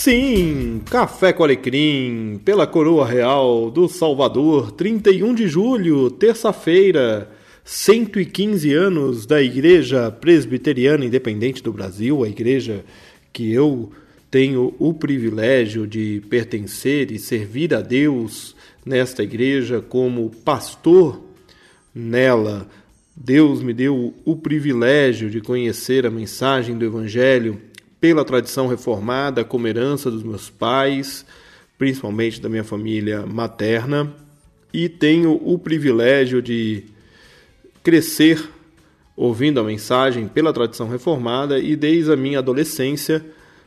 Sim, Café com Alecrim, pela Coroa Real do Salvador, 31 de julho, terça-feira, 115 anos da Igreja Presbiteriana Independente do Brasil, a igreja que eu tenho o privilégio de pertencer e servir a Deus nesta igreja como pastor nela. Deus me deu o privilégio de conhecer a mensagem do Evangelho pela tradição reformada, como herança dos meus pais, principalmente da minha família materna, e tenho o privilégio de crescer ouvindo a mensagem pela tradição reformada e desde a minha adolescência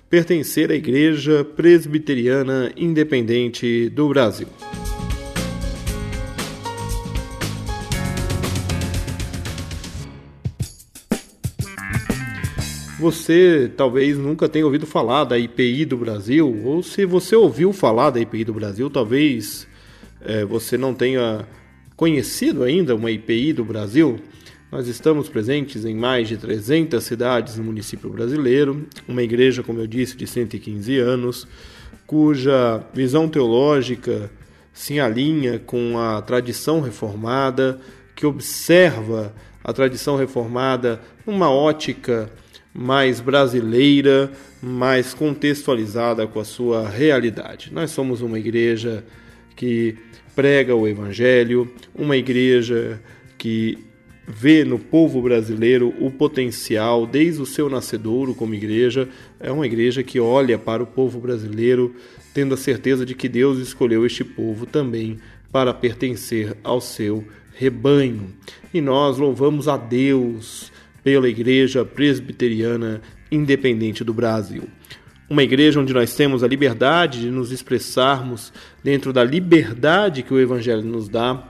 pertencer à Igreja Presbiteriana Independente do Brasil. Você talvez nunca tenha ouvido falar da IPI do Brasil, ou se você ouviu falar da IPI do Brasil, talvez é, você não tenha conhecido ainda uma IPI do Brasil. Nós estamos presentes em mais de 300 cidades no município brasileiro, uma igreja, como eu disse, de 115 anos, cuja visão teológica se alinha com a tradição reformada, que observa a tradição reformada numa ótica mais brasileira, mais contextualizada com a sua realidade. Nós somos uma igreja que prega o Evangelho, uma igreja que vê no povo brasileiro o potencial desde o seu nascedouro como igreja. É uma igreja que olha para o povo brasileiro tendo a certeza de que Deus escolheu este povo também para pertencer ao seu rebanho. E nós louvamos a Deus pela Igreja Presbiteriana Independente do Brasil. Uma igreja onde nós temos a liberdade de nos expressarmos dentro da liberdade que o Evangelho nos dá.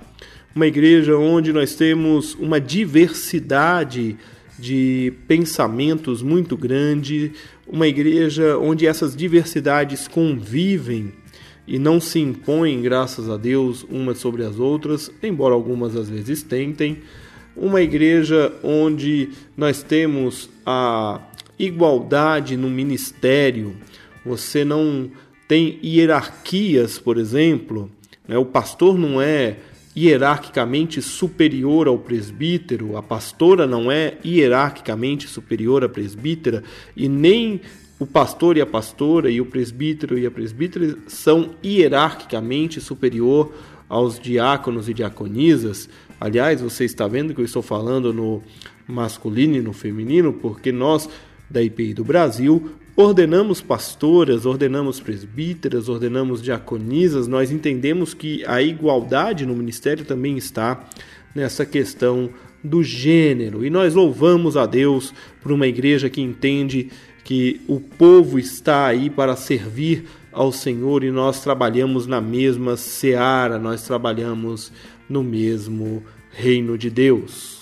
Uma igreja onde nós temos uma diversidade de pensamentos muito grande. Uma igreja onde essas diversidades convivem e não se impõem, graças a Deus, umas sobre as outras, embora algumas às vezes tentem uma igreja onde nós temos a igualdade no ministério, você não tem hierarquias, por exemplo, né? o pastor não é hierarquicamente superior ao presbítero, a pastora não é hierarquicamente superior à presbítera, e nem o pastor e a pastora e o presbítero e a presbítera são hierarquicamente superior aos diáconos e diaconisas. Aliás, você está vendo que eu estou falando no masculino e no feminino, porque nós da IPI do Brasil ordenamos pastoras, ordenamos presbíteras, ordenamos diaconisas, nós entendemos que a igualdade no ministério também está nessa questão do gênero. E nós louvamos a Deus por uma igreja que entende que o povo está aí para servir ao Senhor e nós trabalhamos na mesma seara, nós trabalhamos no mesmo reino de Deus.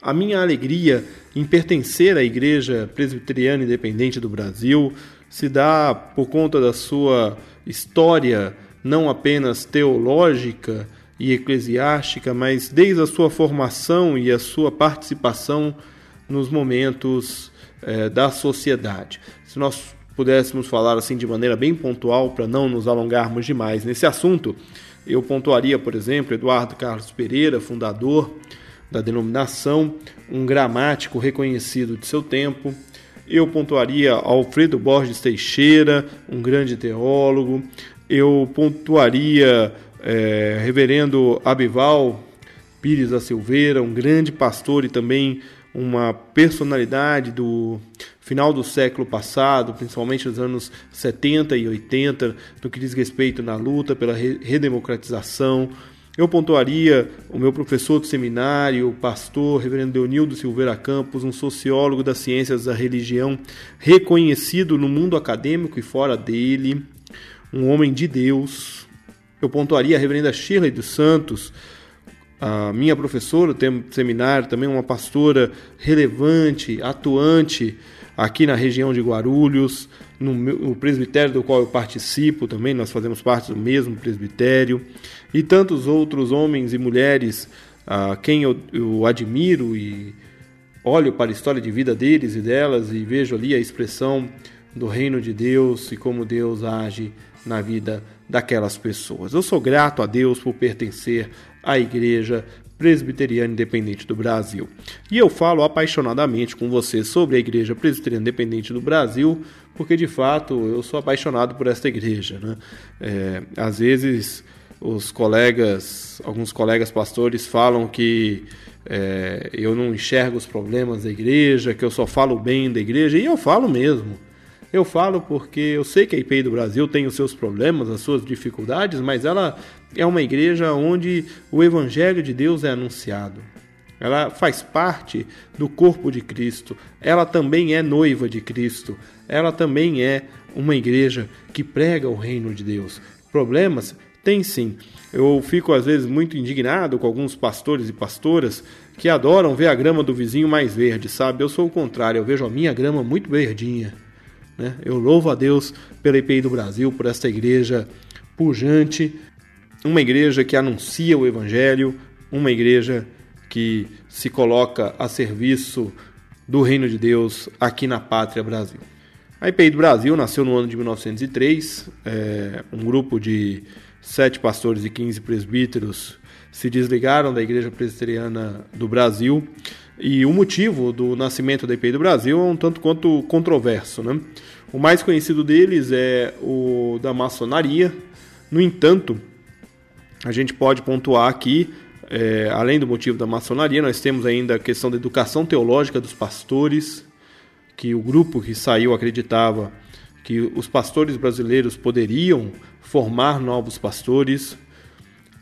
A minha alegria em pertencer à Igreja Presbiteriana Independente do Brasil se dá por conta da sua história, não apenas teológica e eclesiástica, mas desde a sua formação e a sua participação nos momentos eh, da sociedade. Se nós pudéssemos falar assim de maneira bem pontual, para não nos alongarmos demais nesse assunto, eu pontuaria, por exemplo, Eduardo Carlos Pereira, fundador da denominação, um gramático reconhecido de seu tempo. Eu pontuaria Alfredo Borges Teixeira, um grande teólogo. Eu pontuaria é, Reverendo Abival Pires da Silveira, um grande pastor e também uma personalidade do final do século passado, principalmente nos anos 70 e 80, no que diz respeito na luta pela redemocratização. Eu pontuaria o meu professor do seminário, o pastor Reverendo Deonildo Silveira Campos, um sociólogo das ciências da religião, reconhecido no mundo acadêmico e fora dele, um homem de Deus. Eu pontuaria a Reverenda Shirley dos Santos, a minha professora do seminário, também uma pastora relevante, atuante aqui na região de Guarulhos, no, no, presbitério do qual eu participo também, nós fazemos parte do mesmo presbitério, e tantos outros homens e mulheres a quem eu, eu admiro e olho para a história de vida deles e delas e vejo ali a expressão do reino de Deus e como Deus age na vida daquelas pessoas. Eu sou grato a Deus por pertencer à Igreja Presbiteriana Independente do Brasil. E eu falo apaixonadamente com você sobre a Igreja Presbiteriana Independente do Brasil, porque de fato eu sou apaixonado por esta igreja. Né? É, às vezes os colegas, alguns colegas pastores falam que é, eu não enxergo os problemas da igreja, que eu só falo bem da igreja, e eu falo mesmo. Eu falo porque eu sei que a IPI do Brasil tem os seus problemas, as suas dificuldades, mas ela é uma igreja onde o Evangelho de Deus é anunciado. Ela faz parte do corpo de Cristo. Ela também é noiva de Cristo. Ela também é uma igreja que prega o reino de Deus. Problemas? Tem sim. Eu fico às vezes muito indignado com alguns pastores e pastoras que adoram ver a grama do vizinho mais verde, sabe? Eu sou o contrário, eu vejo a minha grama muito verdinha. Né? Eu louvo a Deus pela IPI do Brasil, por esta igreja pujante, uma igreja que anuncia o Evangelho, uma igreja que se coloca a serviço do reino de Deus aqui na pátria Brasil. A IPI do Brasil nasceu no ano de 1903, é, um grupo de sete pastores e 15 presbíteros se desligaram da Igreja Presbiteriana do Brasil e o motivo do nascimento da IPI do Brasil é um tanto quanto controverso. Né? O mais conhecido deles é o da maçonaria. No entanto, a gente pode pontuar aqui, é, além do motivo da maçonaria, nós temos ainda a questão da educação teológica dos pastores, que o grupo que saiu acreditava que os pastores brasileiros poderiam formar novos pastores,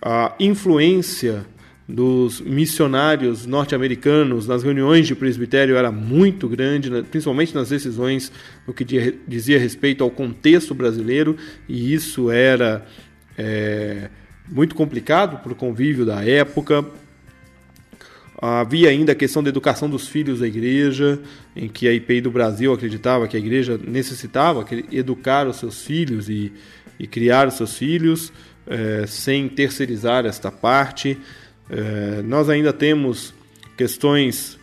a influência dos missionários norte-americanos nas reuniões de presbitério era muito grande, principalmente nas decisões no que dizia respeito ao contexto brasileiro, e isso era é, muito complicado para o convívio da época. Havia ainda a questão da educação dos filhos da igreja, em que a IPI do Brasil acreditava que a igreja necessitava educar os seus filhos e, e criar os seus filhos, é, sem terceirizar esta parte. É, nós ainda temos questões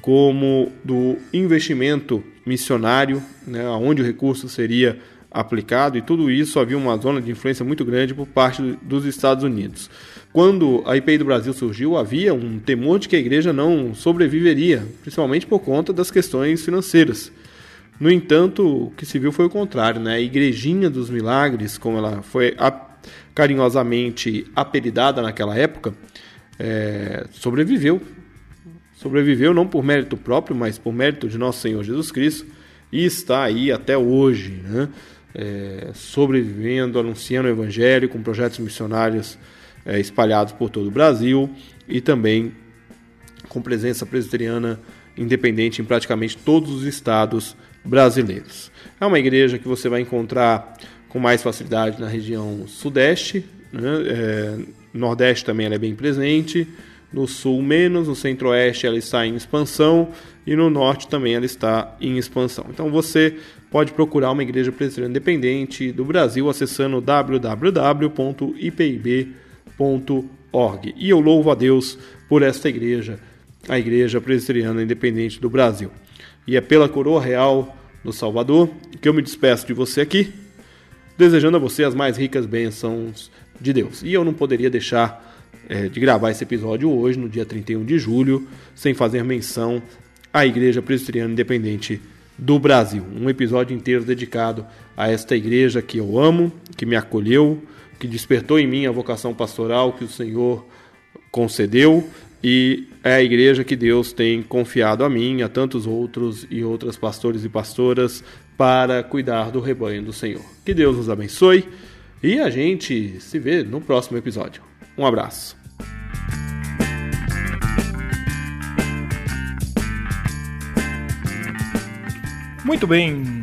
como do investimento missionário, né, onde o recurso seria aplicado, e tudo isso havia uma zona de influência muito grande por parte dos Estados Unidos. Quando a IPI do Brasil surgiu, havia um temor de que a igreja não sobreviveria, principalmente por conta das questões financeiras. No entanto, o que se viu foi o contrário, né? A Igrejinha dos Milagres, como ela foi carinhosamente apelidada naquela época, é, sobreviveu. Sobreviveu não por mérito próprio, mas por mérito de nosso Senhor Jesus Cristo e está aí até hoje, né? É, sobrevivendo, anunciando o Evangelho com projetos missionários é, espalhados por todo o Brasil e também com presença presbiteriana independente em praticamente todos os estados brasileiros. É uma igreja que você vai encontrar com mais facilidade na região sudeste, né? é, Nordeste também ela é bem presente, no Sul menos, no Centro-Oeste ela está em expansão e no Norte também ela está em expansão. Então você pode procurar uma igreja presbiteriana independente do Brasil acessando www.ipib.org. E eu louvo a Deus por esta igreja, a Igreja Presbiteriana Independente do Brasil. E é pela coroa real do Salvador que eu me despeço de você aqui, desejando a você as mais ricas bênçãos de Deus. E eu não poderia deixar é, de gravar esse episódio hoje, no dia 31 de julho, sem fazer menção à Igreja Presbiteriana Independente do Brasil. Um episódio inteiro dedicado a esta igreja que eu amo, que me acolheu, que despertou em mim a vocação pastoral que o Senhor concedeu e é a igreja que Deus tem confiado a mim, a tantos outros e outras pastores e pastoras para cuidar do rebanho do Senhor. Que Deus nos abençoe e a gente se vê no próximo episódio. Um abraço. Muito bem,